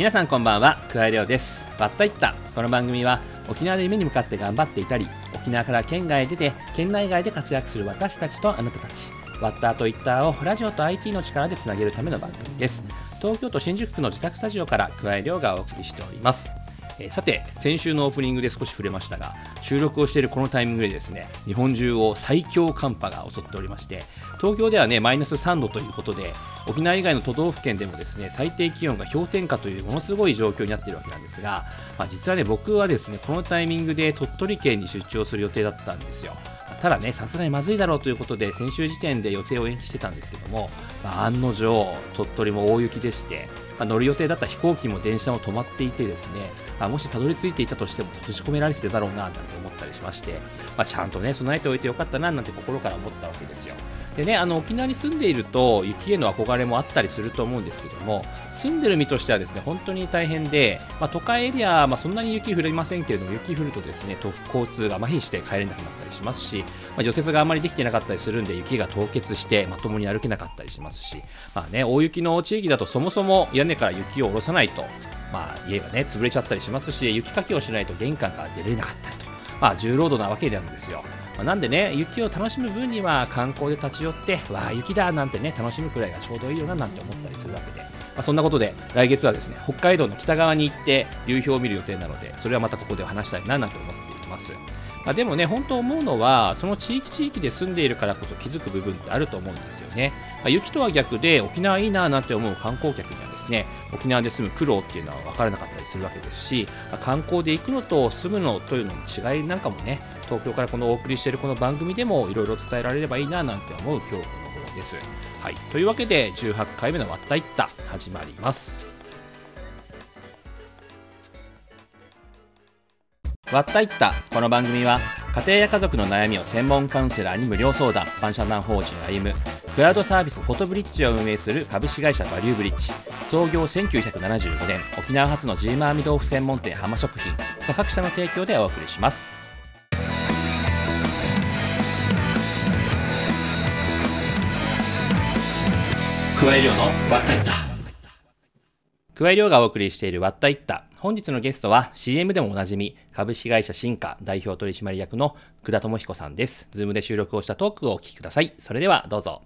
皆さんこんばんは桑井亮です。わったいったこの番組は沖縄で夢に向かって頑張っていたり沖縄から県外へ出て県内外で活躍する私たちとあなたたちワッターとイッターをラジオと IT の力でつなげるための番組です。東京都新宿区の自宅スタジオから桑井亮がお送りしております。えさて先週のオープニングで少し触れましたが収録をしているこのタイミングでですね日本中を最強寒波が襲っておりまして東京ではねマイナス3度ということで沖縄以外の都道府県でもですね最低気温が氷点下というものすごい状況になっているわけなんですが、まあ、実はね僕はですねこのタイミングで鳥取県に出張する予定だったんですよただね、さすがにまずいだろうということで、先週時点で予定を延期してたんですけども、まあ、案の定、鳥取も大雪でして、まあ乗る予定だった飛行機も電車も止まっていてですね、まあもしたどり着いていたとしても閉じ込められてただろうななんて思ったりしまして、まあ、ちゃんとね、備えておいてよかったななんて心から思ったわけですよ。でね、あの沖縄に住んでいると雪への憧れもあったりすると思うんですけども住んでる身としてはですね本当に大変で、まあ、都会エリア、まあ、そんなに雪降りませんけれども雪降るとですね交通が麻痺して帰れなくなったりしますし、まあ、除雪があまりできてなかったりするんで雪が凍結してまともに歩けなかったりしますし、まあね、大雪の地域だとそもそも屋根から雪を下ろさないと、まあ、家がね潰れちゃったりしますし雪かきをしないと玄関から出れなかったりと、まあ、重労働なわけなんですよ。まあなんでね、雪を楽しむ分には観光で立ち寄って、わあ、雪だなんてね、楽しむくらいがちょうどいいよななんて思ったりするわけで、まあ、そんなことで、来月はですね、北海道の北側に行って、流氷を見る予定なので、それはまたここで話したいななんて思っています。まあ、でもね、本当思うのは、その地域地域で住んでいるからこそ気づく部分ってあると思うんですよね。まあ、雪とは逆で、沖縄いいななんて思う観光客にはですね、沖縄で住む苦労っていうのは分からなかったりするわけですし、まあ観光で行くのと住むのというのの違いなんかもね、東京からこのお送りしているこの番組でもいろいろ伝えられればいいななんて思う今日この頃です。はい、というわけで18回目の「わったいった」始まります。わったいった。この番組は家庭や家族の悩みを専門カウンセラーに無料相談万社団法人歩むクラウドサービスフォトブリッジを運営する株式会社バリューブリッジ。創業1975年沖縄初のジーマーミ豆腐専門店浜食品。の各社の提供でお送りします。加え量のわったいった。加え量がお送りしているわったいった本日のゲストは CM でもおなじみ株式会社新華代表取締役の久田智彦さんですズームで収録をしたトークをお聞きくださいそれではどうぞ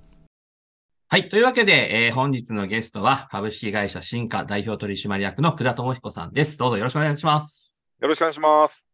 はい。というわけで、えー本日のゲストは株式会社新華代表取締役の久田智彦さんです。どうぞよろしくお願いします。よろしくお願いします。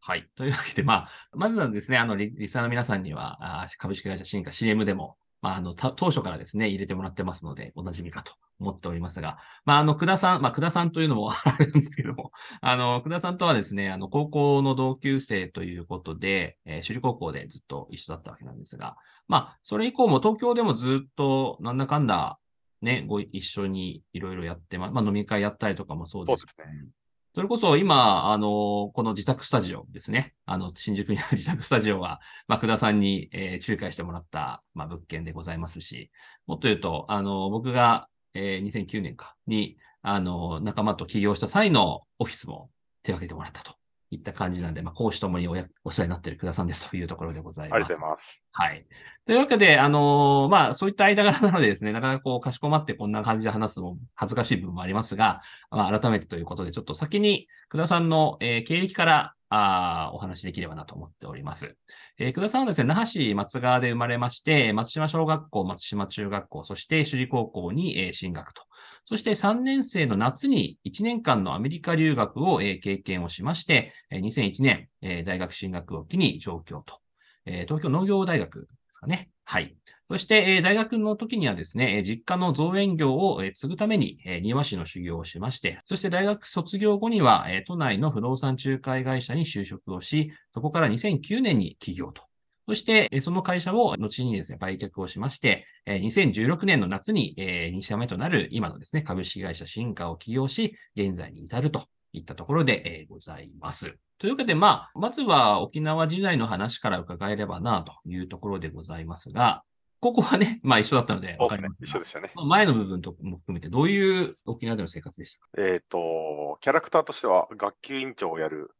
はい。というわけで、まあ、まずはですね、あの、リリスナーの皆さんには、あー株式会社新華 CM でも、まあ、あの、当初からですね、入れてもらってますので、おなじみかと思っておりますが、まあ、あの、久田さん、まあ、久田さんというのも あれなんですけども、あの、久田さんとはですね、あの、高校の同級生ということで、えー、首里高校でずっと一緒だったわけなんですが、まあ、それ以降も東京でもずっと、なんだかんだ、ね、ご一緒にいろいろやってま、まあ、飲み会やったりとかもそうですそうですね。それこそ今、あの、この自宅スタジオですね。あの、新宿にある自宅スタジオは、まあ、久田さんに、えー仲介してもらった、まあ、物件でございますし、もっと言うと、あの、僕が、えー2009年かに、あの、仲間と起業した際のオフィスも手掛けてもらったといった感じなんで、まあ、講師ともにおやお世話になっている久田さんですというところでございますありがとう。ございます。はい。というわけで、あのーまあ、そういった間柄なのでですね、なかなかこう、かしこまってこんな感じで話すのも恥ずかしい部分もありますが、まあ、改めてということで、ちょっと先に、久田さんの、えー経歴から、あお話しできればなと思っております。えー久田さんはですね、那覇市松川で生まれまして、松島小学校、松島中学校、そして首里高校に、えー進学と。そして3年生の夏に1年間のアメリカ留学を、えー経験をしまして、えー2001年、えー大学進学を機に上京と。えー東京農業大学ですかね。はい。そして、え大学の時にはですね、実家の造園業を、え継ぐために、え庭師の修行をしまして、そして大学卒業後には、え都内の不動産仲介会社に就職をし、そこから2009年に起業と。そして、えその会社を後にですね、売却をしまして、え2016年の夏に、え2社目となる今のですね、株式会社新華を起業し、現在に至るといったところで、えーございます。というわけで、まあ、まずは沖縄時代の話から伺えればなというところでございますが、ここはね、まあ一緒だったのでそうですねわかりま。すが一緒で、したね。まあ前の部分とも含めてどういう沖縄での生活でしたか？えっ、と、キャラクターとしては学級委員長をやる、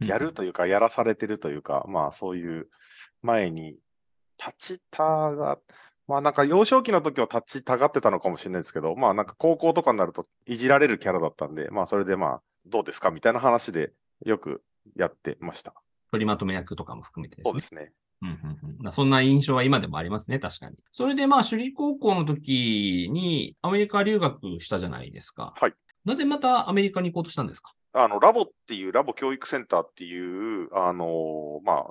やるというか、やらされてるというか、まあそういう前に、立ちたが、まあなんか幼少期の時は立ちたがってたのかもしれないですけど、まあなんか高校とかになるといじられるキャラだったんで、まあそれでまあどうですか？みたいな話でよくやってました。取りまとめ役とかも含めてですね。そうですね。うんうんうんまあそんな印象は今でもありますね、確かに。それでまあ、首里高校の時にアメリカ留学したじゃないですか。はい。なぜまたアメリカに行こうとしたんですか？あの、ラボっていう、ラボ教育センターっていう、あのま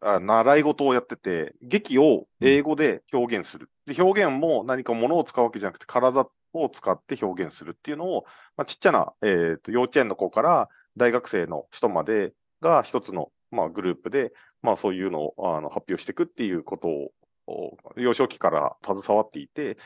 あ、習い事をやってて、劇を英語で表現する。で、表現も何か物を使うわけじゃなくて、体を使って表現するっていうのを、まあ、ちっちゃな、えっ、と、幼稚園の子から大学生の人までが一つの、まあ、グループで、まあ、そういうのをあの発表していくっていうことを、幼少期から携わっていて、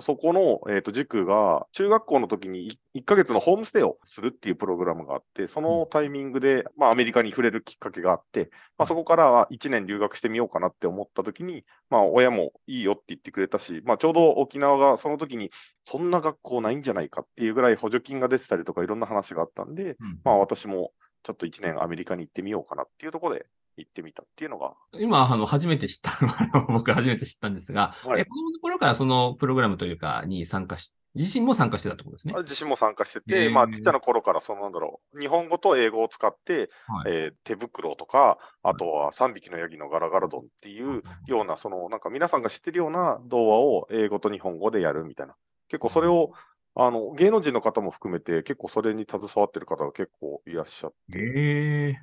そこの、えー、と塾が中学校の時に1ヶ月のホームステイをするっていうプログラムがあって、そのタイミングで、まあ、アメリカに触れるきっかけがあって、まあ、そこからは1年留学してみようかなって思った時に、まあ、親もいいよって言ってくれたし、まあ、ちょうど沖縄がその時にそんな学校ないんじゃないかっていうぐらい補助金が出てたりとかいろんな話があったんで、うん。まあ、私もちょっと1年アメリカに行ってみようかなっていうところで行ってみたっていうのが、今、あの、初めて知った のは、僕初めて知ったんですが、はい。え子供の頃からそのプログラムというか、に参加し、自身も参加してたってことですね。自身も参加してへて、ー。まあ、ちっちゃな頃から、そのなんだろう、日本語と英語を使って、はい。えー手袋とか、あとは3匹のヤギのガラガラドンっていうような、そのなんか皆さんが知ってるような童話を英語と日本語でやるみたいな。結構それを、あの、芸能人の方も含めて、結構それに携わってる方が結構いらっしゃって、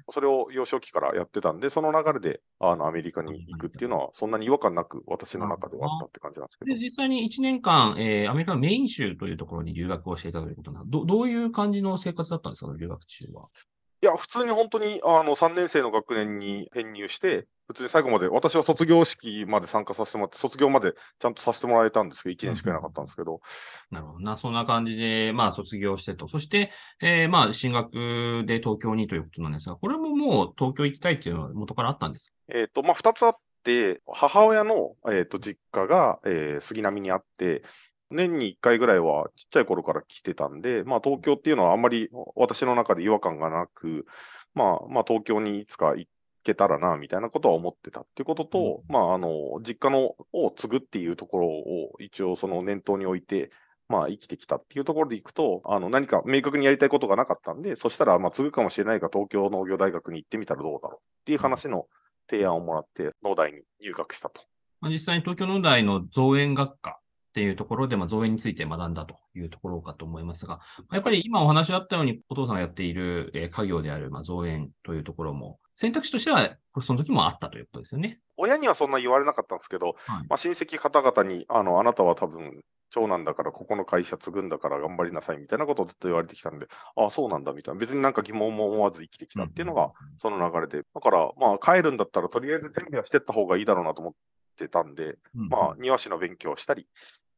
それを幼少期からやってたんで、その流れで、あの、アメリカに行くっていうのは、そんなに違和感なく、私の中ではあったって感じなんですけで、ど。実際に1年間、えーアメリカのメイン州というところに留学をしていたということなど、どういう感じの生活だったんですか、留学中は？いや、普通に本当に、あの、3年生の学年に編入して、普通に最後まで、私は卒業式まで参加させてもらって、卒業までちゃんとさせてもらえたんですけど、1年しかいなかったんですけど、なるほどな。そんな感じで、まあ、卒業してと。そして、えーまあ、進学で東京にということなんですが、これももう東京行きたいっていうのは元からあったんですか？えっ、と、まあ、2つあって、母親の、えっ、と、実家が、えー杉並にあって、年に1回ぐらいはちっちゃい頃から来てたんで、まあ、東京っていうのはあんまり私の中で違和感がなく、まあ、まあ、東京にいつか行けたらな、みたいなことは思ってたっていうことと、まあ、あの、実家のを継ぐっていうところを一応その念頭に置いて、まあ、生きてきたっていうところでいくと、あの、何か明確にやりたいことがなかったんで、そしたら、まあ、継ぐかもしれないが、東京農業大学に行ってみたらどうだろうっていう話の提案をもらって、農大に入学したと。まあ、実際に東京農大の造園学科っていうところで、まあ、造園について学んだというところかと思いますが、やっぱり今お話あったように、お父さんがやっている、えー家業である、まあ、造園というところも、選択肢としては、その時もあったということですよね。親にはそんな言われなかったんですけど、はい。まあ、親戚方々に、あの、あなたは多分、長男だから、ここの会社継ぐんだから頑張りなさいみたいなことをずっと言われてきたんで、ああ、そうなんだみたいな、別になんか疑問も思わず生きてきたっていうのが、その流れで、だから、まあ、帰るんだったら、とりあえず準備はしてった方がいいだろうなと思ってたんで、うん、まあ、庭師の勉強をしたり、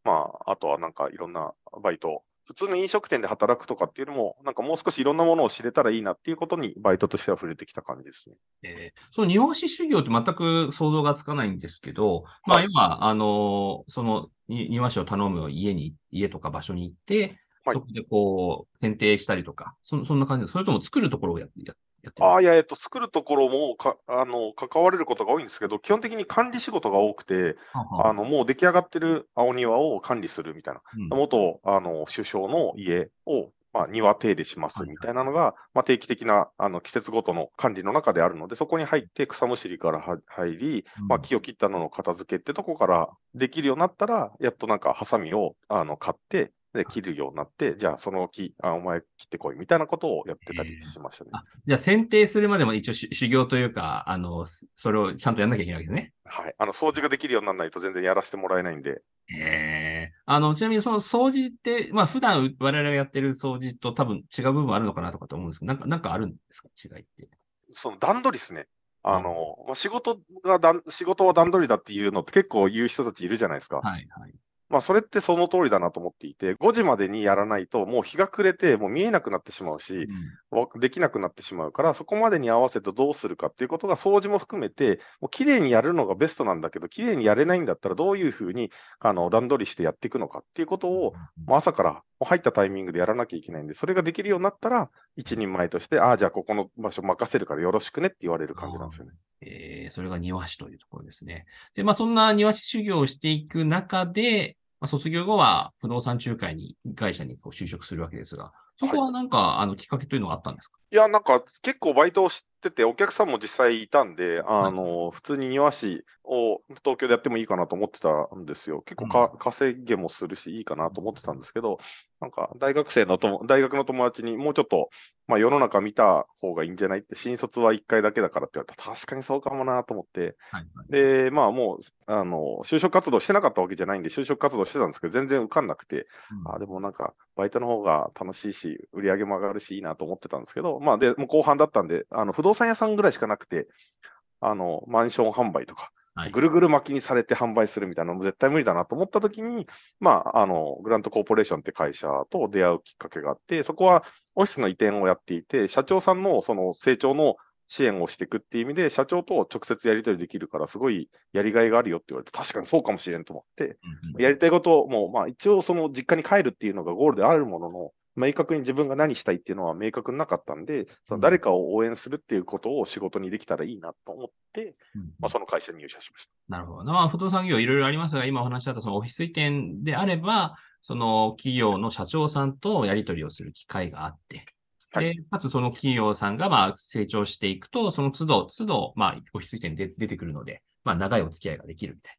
まあ、あとはなんかいろんなバイト、普通の飲食店で働くとかっていうのも、なんかもう少しいろんなものを知れたらいいなっていうことに、バイトとしては触れてきた感じですね。えーその庭師修行って全く想像がつかないんですけど、まあはい今、あのーそのに庭師を頼む家に、家とか場所に行って、はいそこでこう、剪定したりとか、そそんな感じです。それとも作るところをやってるああ、いや、えっと、作るところもか、あの、関われることが多いんですけど、基本的に管理仕事が多くて、ははあ。の、もう出来上がってる青庭を管理するみたいな。うん。元、あの、首相の家を、まあ、庭手入れしますはいみたいなのが、まあ、定期的な、あの、季節ごとの管理の中であるので、そこに入って草むしりからは入り、まあ、木を切ったのの片付けってとこからできるようになったら、やっとなんか、ハサミを、あの、買って、で、切るようになって、じゃあ、その木、あ、お前切ってこい、みたいなことをやってたりしましたね。あじゃあ、剪定するまでも一応し修行というか、あの、それをちゃんとやんなきゃいけないわけですね。はい。あの、掃除ができるようにならないと全然やらせてもらえないんで、へえ。あの、ちなみにその掃除って、まあ普段我々がやってる掃除と多分違う部分あるのかなとかと思うんですけど、なんか、なんかあるんですか？違いって。その段取りですね。あの、まあ、仕事がだん、仕事は段取りだっていうのって結構言う人たちいるじゃないですか。はい、はい。まあ、それってその通りだなと思っていて、5時までにやらないと、もう日が暮れて、もう見えなくなってしまうし、わできなくなってしまうから、そこまでに合わせてどうするかっていうことが、掃除も含めて、もう綺麗にやるのがベストなんだけど、綺麗にやれないんだったら、どういうふうにあの段取りしてやっていくのかっていうことを、まあ朝からもう入ったタイミングでやらなきゃいけないんで、それができるようになったら、一人前として、ああ、じゃあここの場所任せるからよろしくねって言われる感じなんですよね。えー、それが庭師というところですね。で、まあそんな庭師修行をしていく中で、まあ、卒業後は不動産仲介に、会社にこう就職するわけですが、そこはなんか、はい、あの、きっかけというのがあったんですか？いや、なんか結構バイトをしてて、お客さんも実際いたんで、あの、はい、普通に庭師を東京でやってもいいかなと思ってたんですよ。結構か、うん、稼げもするし、いいかなと思ってたんですけど、なんか大学生のと大学の友達にもうちょっと、まあ世の中見た方がいいんじゃないって、新卒は1回だけだからって言われた。ら、確かにそうかもなと思って、はいはい、で、まあもう、あの、就職活動してなかったわけじゃないんで、就職活動してたんですけど、全然受かんなくて、うん、あでもなんか、バイトの方が楽しいし、売り上げも上がるし、いいなと思ってたんですけど、まあで、もう後半だったんで、あの、不動産屋さんぐらいしかなくて、あの、マンション販売とか、ぐるぐる巻きにされて販売するみたいなのも絶対無理だなと思ったときに、まあ、あの、グラントコーポレーションって会社と出会うきっかけがあって、そこはオフィスの移転をやっていて、社長さんのその成長の支援をしていくっていう意味で、社長と直接やり取りできるから、すごいやりがいがあるよって言われて、確かにそうかもしれんと思って、やりたいことも、まあ一応その実家に帰るっていうのがゴールであるものの、明確に自分が何したいっていうのは明確になかったんで、その誰かを応援するっていうことを仕事にできたらいいなと思って、うん、まあ、その会社に入社しました。なるほど。まあ、不動産業いろいろありますが、今お話しあったそのオフィス移転であれば、その企業の社長さんとやり取りをする機会があって、はい、で、かつその企業さんがまあ成長していくと、その都度、都度、まあ、オフィス移転で出てくるので、まあ、長いお付き合いができるみたい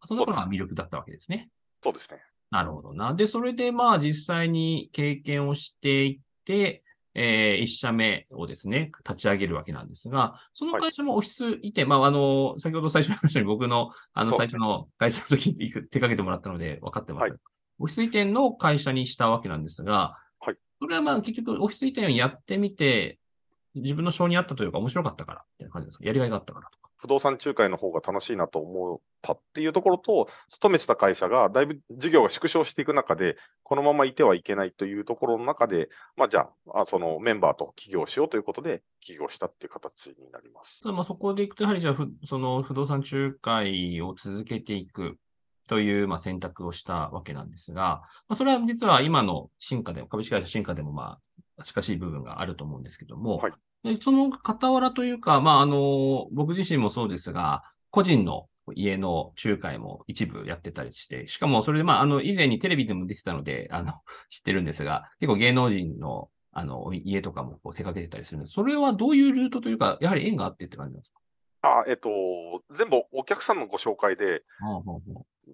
な。そんなことが魅力だったわけですね。そうですね。なるほどな。で、それでまあ実際に経験をしていって、えー、一社目をですね、立ち上げるわけなんですが、その会社もオフィス移転、はい、まあ、あの、先ほど最初に話に僕の、あの、最初の会社の時に手掛けてもらったので分かってます。はい、オフィス移転の会社にしたわけなんですが、はい。それはまあ結局オフィス移転をやってみて、自分の性に合ったというか面白かったからっていう感じですか？やりがいがあったからとか。不動産仲介の方が楽しいなと思ったっていうところと、勤めてた会社がだいぶ事業が縮小していく中で、このままいてはいけないというところの中で、まあ、じゃあ、そのメンバーと起業しようということで、起業したっていう形になります。まあそこでいくと、やはりじゃあ、その不動産仲介を続けていくという、まあ、選択をしたわけなんですが、まあ、それは実は今の進化でも、株式会社進化でも、まあ、近しい部分があると思うんですけども、はい、でその傍らというか、まあ、あの、僕自身もそうですが、個人の家の仲介も一部やってたりして、しかもそれで、まあ、あの、以前にテレビでも出てたので、あの、知ってるんですが、結構芸能人の、あの、家とかもこう手掛けてたりするんです。それはどういうルートというか、やはり縁があってって感じなんですか？あ、えっと、全部お客さんのご紹介で、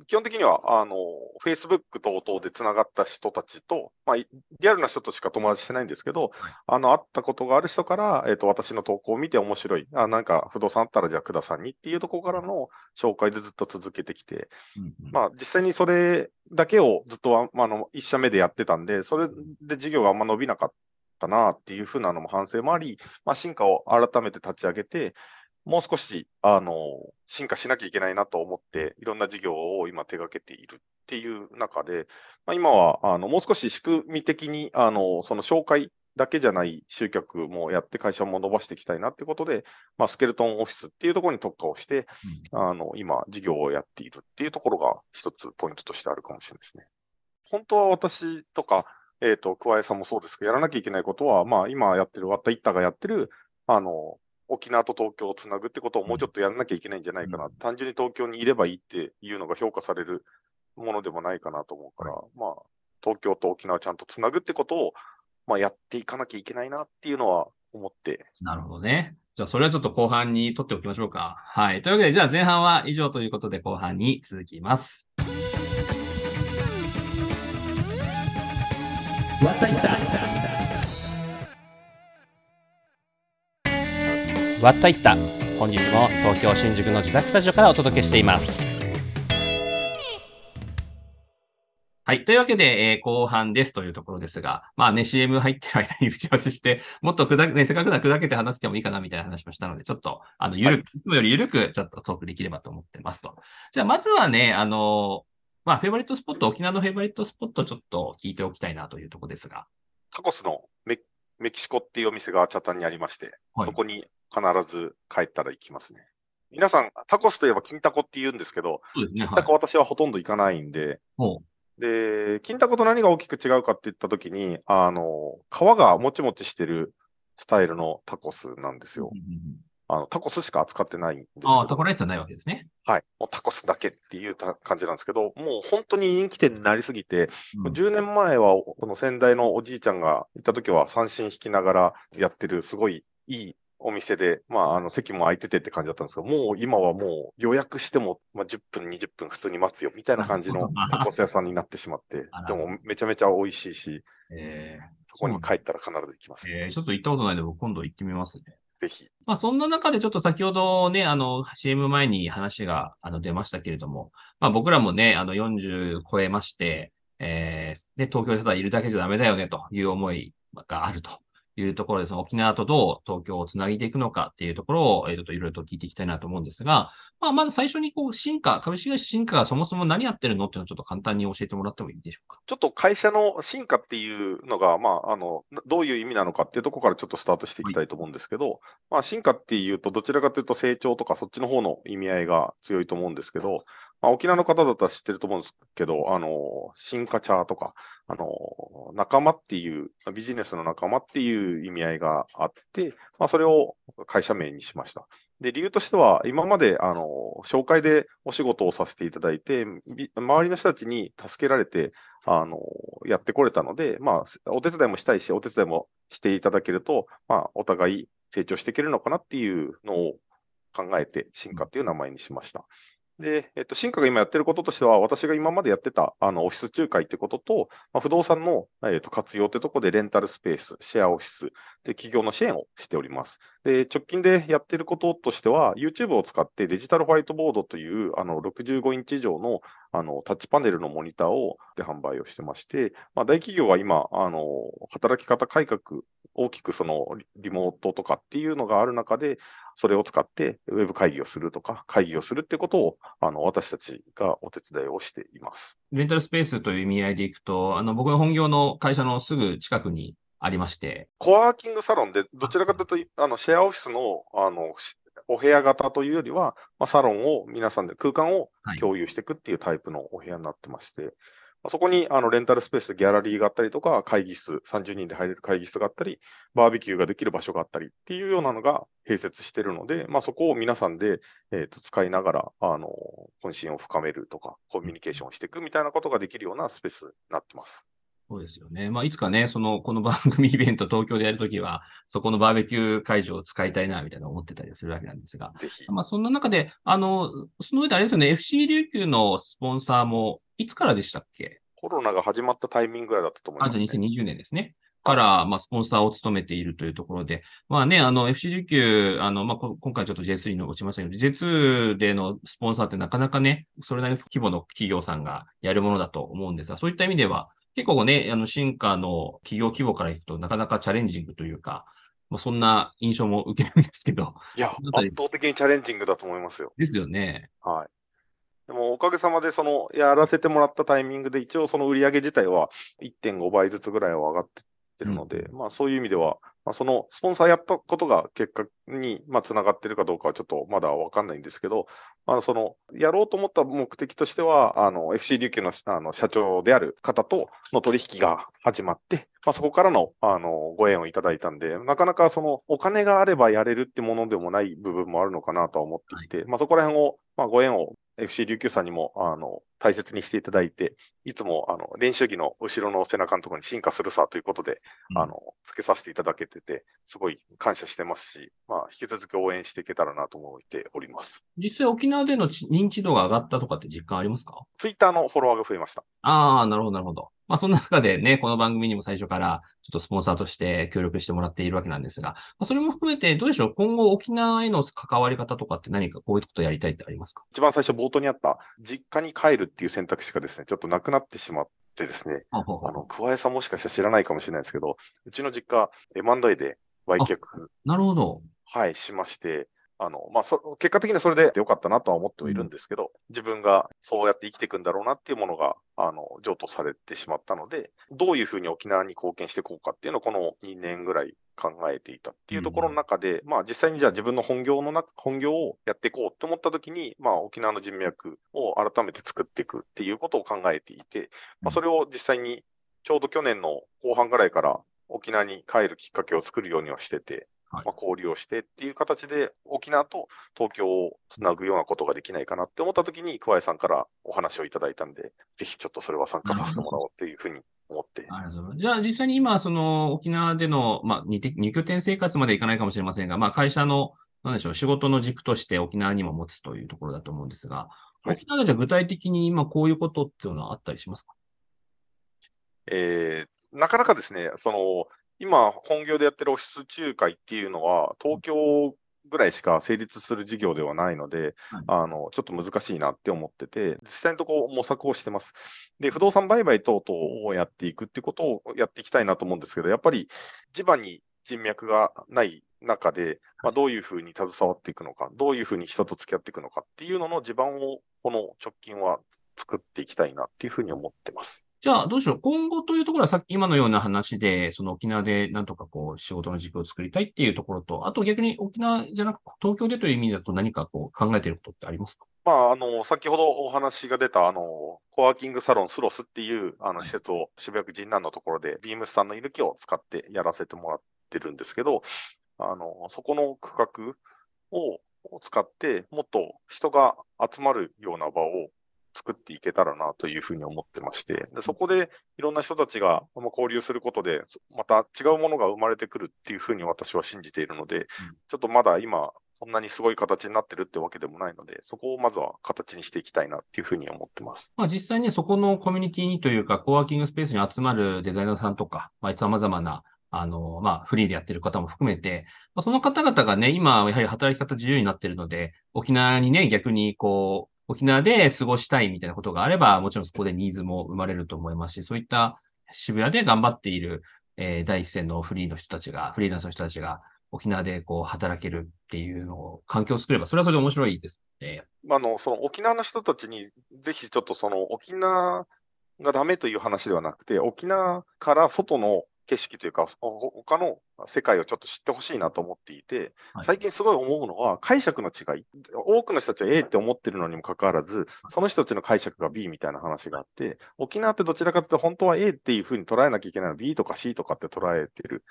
基本的には、あの、Facebook 等々で繋がった人たちと、まあ、リアルな人としか友達してないんですけど、はい、あの、会ったことがある人から、えっ、と、私の投稿を見て面白い、あ、なんか不動産あったらじゃあくださんにっていうところからの紹介でずっと続けてきて、うんうん、まあ、実際にそれだけをずっと、あの、一社目でやってたんで、それで事業があんま伸びなかったなっていうふうなのも反省もあり、まあ、進化を改めて立ち上げて、もう少し、あの、進化しなきゃいけないなと思って、いろんな事業を今手掛けているっていう中で、まあ、今は、あの、もう少し仕組み的に、あの、その紹介だけじゃない集客もやって会社も伸ばしていきたいなってことで、まあ、スケルトンオフィスっていうところに特化をして、うん、あの、今、事業をやっているっていうところが一つポイントとしてあるかもしれないですね。本当は私とか、えっ、ー、と、桑江さんもそうですけど、やらなきゃいけないことは、まあ、今やってる、ワッタイッタがやってる、あの、沖縄と東京をつなぐってことをもうちょっとやらなきゃいけないんじゃないかな、うん、単純に東京にいればいいっていうのが評価されるものでもないかなと思うから、はい、まあ、東京と沖縄をちゃんとつなぐってことを、まあ、やっていかなきゃいけないなっていうのは思って。なるほどね。じゃあ、それはちょっと後半に取っておきましょうか。はい。というわけで、じゃあ前半は以上ということで後半に続きます。わったいったわったいった本日も東京新宿の自宅スタジオからお届けしていますはい。というわけで、えー、後半ですというところですが、まあね、CM 入ってる間に打ち合わせして、もっと砕け、ね、せっかくな砕けて話してもいいかなみたいな話もしたので、ちょっと、あの、ゆるく、はい、いつもよりゆるく、ちょっとトークできればと思ってますと。じゃあ、まずはね、あの、まあ、フェイバリットスポット、沖縄のフェイバリットスポット、ちょっと聞いておきたいなというところですが。タコスのメメキシコっていうお店がチャタンにありまして、はい、そこに必ず帰ったら行きますね。皆さん、タコスといえば金タコって言うんですけど、そうですね、金タコ私はほとんど行かないんで、はい、で、金タコと何が大きく違うかって言ったときに、あの、皮がもちもちしてるスタイルのタコスなんですよ。あの、タコスしか扱ってないんですああ、タコライスはないわけですね。はい。もうタコスだけっていう感じなんですけど、もう本当に人気店になりすぎて、うん、10年前は、この先代のおじいちゃんがいた時は三振引きながらやってる、すごいいいお店で、まあ、あの、席も空いててって感じだったんですけど、もう今はもう予約しても、まあ、10分、20分普通に待つよ、みたいな感じのタコス屋さんになってしまって、でもめちゃめちゃ美味しいし、えー、そこに帰ったら必ず行きます、えー、ちょっと行ったことないので、今度行ってみますね。ぜひ。まあ、そんな中でちょっと先ほどね、あの、CM 前に話があの出ましたけれども、まあ、僕らもね、あの、40超えまして、えー、で、東京でただいるだけじゃダメだよね、という思いがあるというところで、その沖縄とどう東京をつなげていくのかっていうところを、えー、ちょっといろいろと聞いていきたいなと思うんですが、まあ、まず最初にこう、進化、株式会社進化がそもそも何やってるのっていうのをちょっと簡単に教えてもらってもいいでしょうか？ちょっと会社の進化っていうのが、まあ、あの、どういう意味なのかっていうところからちょっとスタートしていきたいと思うんですけど、はい、まあ、進化っていうと、どちらかというと成長とかそっちの方の意味合いが強いと思うんですけど、まあ、沖縄の方だったら知ってると思うんですけど、あの、進化チャーとか、あの、仲間っていう、ビジネスの仲間っていう意味合いがあって、まあ、それを会社名にしました。で、理由としては、今まで、あの、紹介でお仕事をさせていただいて、周りの人たちに助けられて、あの、やってこれたので、まあ、お手伝いもしたいし、お手伝いもしていただけると、まあ、お互い成長していけるのかなっていうのを考えて、進化っていう名前にしました。で、えっと、進化が今やってることとしては、私が今までやってた、あの、オフィス仲介ってことと、まあ、不動産の、えっと、活用ってとこでレンタルスペース、シェアオフィスで企業の支援をしております。で、直近でやってることとしては、YouTube を使ってデジタルホワイトボードという、あの、65インチ以上の、あの、タッチパネルのモニターをで販売をしてまして、まあ、大企業は今、あの、働き方改革、大きくそのリモートとかっていうのがある中で、それを使ってウェブ会議をするとか、会議をするってことを、あの、私たちがお手伝いをしています。レンタルスペースという意味合いでいくと、あの、僕の本業の会社のすぐ近くにありまして。コワーキングサロンで、どちらかというと、あの、シェアオフィスの、あの、お部屋型というよりは、まあ、サロンを皆さんで空間を共有していくっていうタイプのお部屋になってまして、はいそこにあのレンタルスペース、ギャラリーがあったりとか、会議室、30人で入れる会議室があったり、バーベキューができる場所があったりっていうようなのが併設しているので、まあ、そこを皆さんで、えー、と使いながら、あの、懇親を深めるとか、コミュニケーションをしていくみたいなことができるようなスペースになってます。そうですよね。まあ、いつかね、その、この番組 イベント東京でやるときは、そこのバーベキュー会場を使いたいな、みたいな思ってたりするわけなんですが。まあ、そんな中で、あの、その上であれですよね、FC 琉球のスポンサーも、いつからでしたっけ？コロナが始まったタイミングぐらいだったと思います、ね、あ、じゃあ2020年ですね。から、まあ、スポンサーを務めているというところで、まあね、あの、FC 琉球、あの、まあ、今回ちょっと J3 の落ちましたけど、J2 でのスポンサーってなかなかね、それなりの規模の企業さんがやるものだと思うんですが、そういった意味では、結構ね、あの、進化の企業規模からいくとなかなかチャレンジングというか、まあ、そんな印象も受けるんですけど。いや、圧倒的にチャレンジングだと思いますよ。ですよね。はい。でも、おかげさまで、その、やらせてもらったタイミングで、一応その売り上げ自体は1.5倍ずつぐらいは上がってるので、うん、まあそういう意味では、まあ、そのスポンサーやったことが結果に、まあ、つながってるかどうかはちょっとまだわかんないんですけど、まあ、その、やろうと思った目的としては、あの、FC 琉球のあの社長である方との取引が始まって、まあ、そこからの、あの、ご縁をいただいたんで、なかなかその、お金があればやれるってものでもない部分もあるのかなとは思っていて、はい、まあ、そこら辺を、まあ、ご縁を FC 琉球さんにも、あの、大切にしていただいて、いつも、あの、練習着の後ろの背中のところに進化するさということで、うん、あの、つけさせていただけてて、すごい感謝してますし、まあ、引き続き応援していけたらなと思っております。実際沖縄での認知度が上がったとかって実感ありますか？ツイッターのフォロワーが増えました。ああ、なるほど、なるほど。まあ、そんな中でね、この番組にも最初からちょっとスポンサーとして協力してもらっているわけなんですが、まあ、それも含めてどうでしょう？今後沖縄への関わり方とかって何かこういうことやりたいってありますか？一番最初冒頭にあった実家に帰るっていう選択肢がですね、ちょっとなくなってしまってですね、あの、桑江さんもしかしたら知らないかもしれないですけど、うちの実家 M&A で売却。なるほど。はい、しまして、あの、まあ、そ、結果的にそれで良かったなとは思ってはいるんですけど、自分がそうやって生きていくんだろうなっていうものが、あの、譲渡されてしまったので、どういうふうに沖縄に貢献していこうかっていうのをこの2年ぐらい考えていたっていうところの中で、まあ実際にじゃあ自分の本業の中、本業をやっていこうと思ったときに、まあ沖縄の人脈を改めて作っていくっていうことを考えていて、まあそれを実際にちょうど去年の後半ぐらいから沖縄に帰るきっかけを作るようにはしてて、はいまあ、交流をしてっていう形で沖縄と東京をつなぐようなことができないかなって思ったときに、桑井さんからお話をいただいたんで、ぜひちょっとそれは参加させてもらおうっていうふうに思って。じゃあ実際に今、その沖縄での、まあ、二拠点生活までいかないかもしれませんが、まあ会社の、なんでしょう、仕事の軸として沖縄にも持つというところだと思うんですが、はい。沖縄でじゃあ具体的に今こういうことっていうのはあったりしますか？えーなかなかですね、その、今、本業でやってるオフィス仲介っていうのは、東京ぐらいしか成立する事業ではないので、はいあの、ちょっと難しいなって思ってて、実際のところ模索をしてます。で、不動産売買等々をやっていくっていうことをやっていきたいなと思うんですけど、やっぱり地場に人脈がない中で、まあ、どういうふうに携わっていくのか、どういうふうに人と付き合っていくのかっていうのの地盤を、この直近は作っていきたいなっていうふうに思ってます。じゃあ、どうしよう。今後というところはさっき今のような話で、その沖縄でなんとかこう仕事の軸を作りたいっていうところと、あと逆に沖縄じゃなく東京でという意味だと何かこう考えていることってありますか？まあ、あの、先ほどお話が出た、あの、コワーキングサロンスロスっていう、あの、施設を渋谷区神南のところで、ビームスさんのいる木を使ってやらせてもらってるんですけど、あの、そこの区画を使って、もっと人が集まるような場を作っていけたらなというふうに思ってまして、でそこでいろんな人たちがまあ交流することで、そまた違うものが生まれてくるっていうふうに私は信じているので、ちょっとまだ今、そんなにすごい形になってるってわけでもないので、そこをまずは形にしていきたいなっていうふうに思ってます。まあ実際にそこのコミュニティにというか、コワーキングスペースに集まるデザイナーさんとか、まあ様々な、あの、まあフリーでやってる方も含めて、まあ、その方々がね、今やはり働き方自由になってるので、沖縄にね、逆にこう、沖縄で過ごしたいみたいなことがあれば、もちろんそこでニーズも生まれると思いますし、そういった渋谷で頑張っている、えー第一線のフリーの人たちが、フリーランスの人たちが沖縄でこう働けるっていうのを、環境を作れば、それはそれで面白いですので、あの、その沖縄の人たちに、ぜひちょっとその沖縄がダメという話ではなくて、沖縄から外の景色というか、ほ他の世界をちょっと知ってほしいなと思っていてはい、最近すごい思うのは解釈の違い。多くの人たちは A って思ってるのにもかかわらず、その人たちの解釈が B みたいな話があって、沖縄ってどちらかというと本当は A っていうふうに捉えなきゃいけないの B とか C とかって捉えてる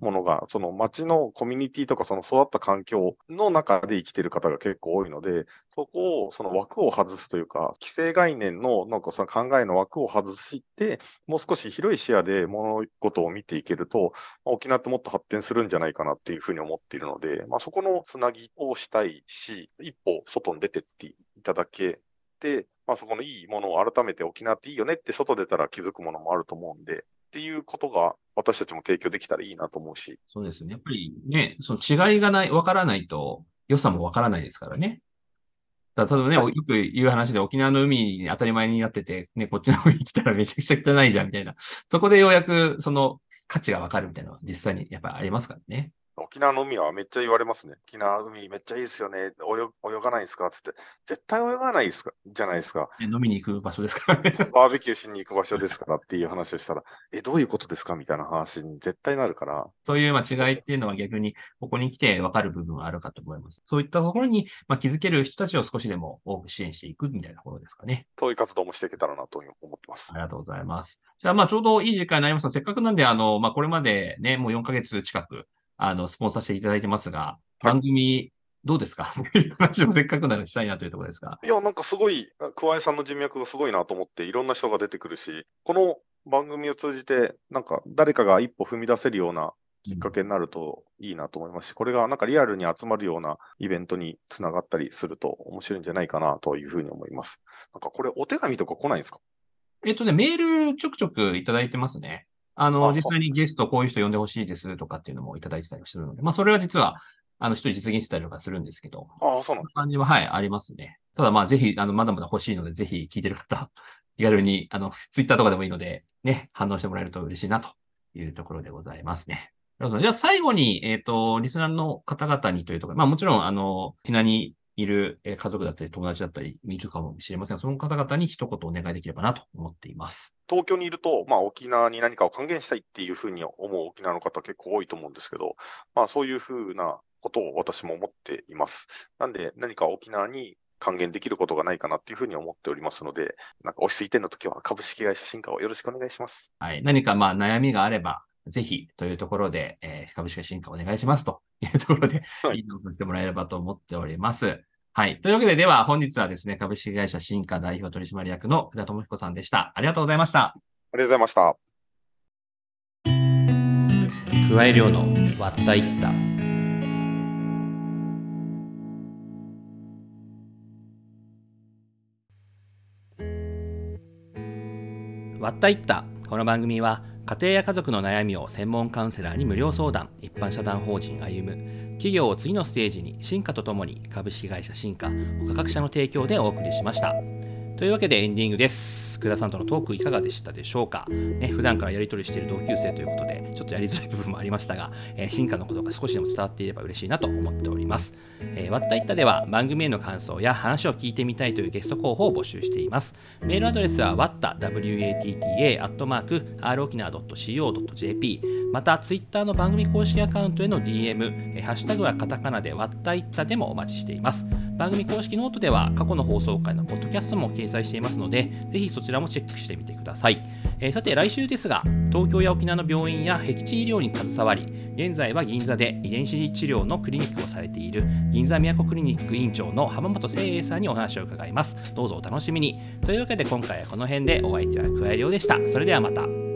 ものが、その街のコミュニティとかその育った環境の中で生きてる方が結構多いので、そこを、その枠を外すというか、既成概念の、なんかその考えの枠を外して、もう少し広い視野で物事を見ていけると、まあ沖縄ってもっと発展するんじゃないかなっていうふうに思っているので、まあ、そこのつなぎをしたいし、一歩外に出てっていただけて、まあ、そこのいいものを改めて沖縄っていいよねって外出たら気づくものもあると思うんで、っていうことが私たちも提供できたらいいなと思うし、そうですね。やっぱりね、その違いがない、わからないと良さもわからないですからね。だ例えばね、よく言う話で沖縄の海に当たり前になってて、ね、こっちの海に来たらめちゃくちゃ汚いじゃんみたいな。そこでようやくその価値がわかるみたいなのは実際にやっぱりありますからね。沖縄の海はめっちゃ言われますね。沖縄海めっちゃいいですよね。泳泳がないんですかつって。絶対泳がないですかじゃないですか。ね飲みに行く場所ですからね。バーベキューしに行く場所ですからっていう話をしたら、え、どういうことですかみたいな話に絶対なるから、そういうまあ違いっていうのは逆にここに来てわかる部分はあるかと思います。そういったところにまあ気づける人たちを少しでも多く支援していくみたいなところですかね。そういう活動もしていけたらなと思ってますあ。りがとうございます。じゃあ、まあ、ちょうどいい時間になりました。せっかくなんで、あの、まあ、これまでね、もう4ヶ月近く、あの、スポンサーしていただいてますが、番組、どうですか？話をせっかくならしたいなというところですが。いや、なんかすごい、桑井さんの人脈がすごいなと思って、いろんな人が出てくるし、この番組を通じて、なんか誰かが一歩踏み出せるようなきっかけになるといいなと思いますし、これがなんかリアルに集まるようなイベントにつながったりすると面白いんじゃないかなというふうに思います。なんかこれお手紙とか来ないんですか？えっとね、メールちょくちょくいただいてますね。あの、あ実際にゲストこういう人呼んでほしいですとかっていうのもいただいてたりするので、まあ、それは実は、あの、一人実現してたりとかするんですけど、ああ、そうなんです感じは、はい、ありますね。ただ、まあ、ぜひ、あの、まだまだ欲しいので、ぜひ聞いてる方、気軽に、あの、ツイッターとかでもいいので、ね、反応してもらえると嬉しいなというところでございますね。よなるほど。じゃあ最後に、えっ、と、リスナーの方々にというところ、まあもちろん、あの、沖縄にいるえー家族だったり友達だったりいるかもしれませんが、その方々に一言お願いできればなと思っています。東京にいると、まあ、沖縄に何かを還元したいっていうふうに思う沖縄の方結構多いと思うんですけど、まあ、そういうふうなことを私も思っています。なんで、何か沖縄に還元できることがないかなっていうふうに思っておりますので、なんか落ち着いての時は株式会社進化をよろしくお願いします。はい。何かまあ悩みがあれば、ぜひというところで、えー株式会社進化お願いしますと いうところで、はいいいのをさせてもらえればと思っております。はい。というわけで、では本日はですね、株式会社進化代表取締役の福田智彦さんでした。ありがとうございました。ありがとうございました。加え量の割ったいった割ったいったこの番組は家庭や家族の悩みを専門カウンセラーに無料相談。一般社団法人歩む。企業を次のステージに進化とともに株式会社進化。他各社の提供でお送りしました。というわけでエンディングです。福田さんとのトークいかがでしたでしょうか？ね、普段からやり取りしている同級生ということで、ちょっとやりづらい部分もありましたが、えー進化のことが少しでも伝わっていれば嬉しいなと思っております。えー、わったいったでは番組への感想や話を聞いてみたいというゲスト候補を募集しています。メールアドレスは watta.watta.rokina.co.jp また、ツイッターの番組公式アカウントへの DM、えーハッシュタグはカタカナでわったいったでもお待ちしています。番組公式ノートでは過去の放送回のポッドキャストも掲載していますので、ぜひそちららもチェックしてみてください。えーさて来週ですが、東京や沖縄の病院や僻地医療に携わり、現在は銀座で遺伝子治療のクリニックをされている銀座都クリニック院長の浜本誠英さんにお話を伺います。どうぞお楽しみに。というわけで今回はこの辺でお相手は加え量でした。それではまた。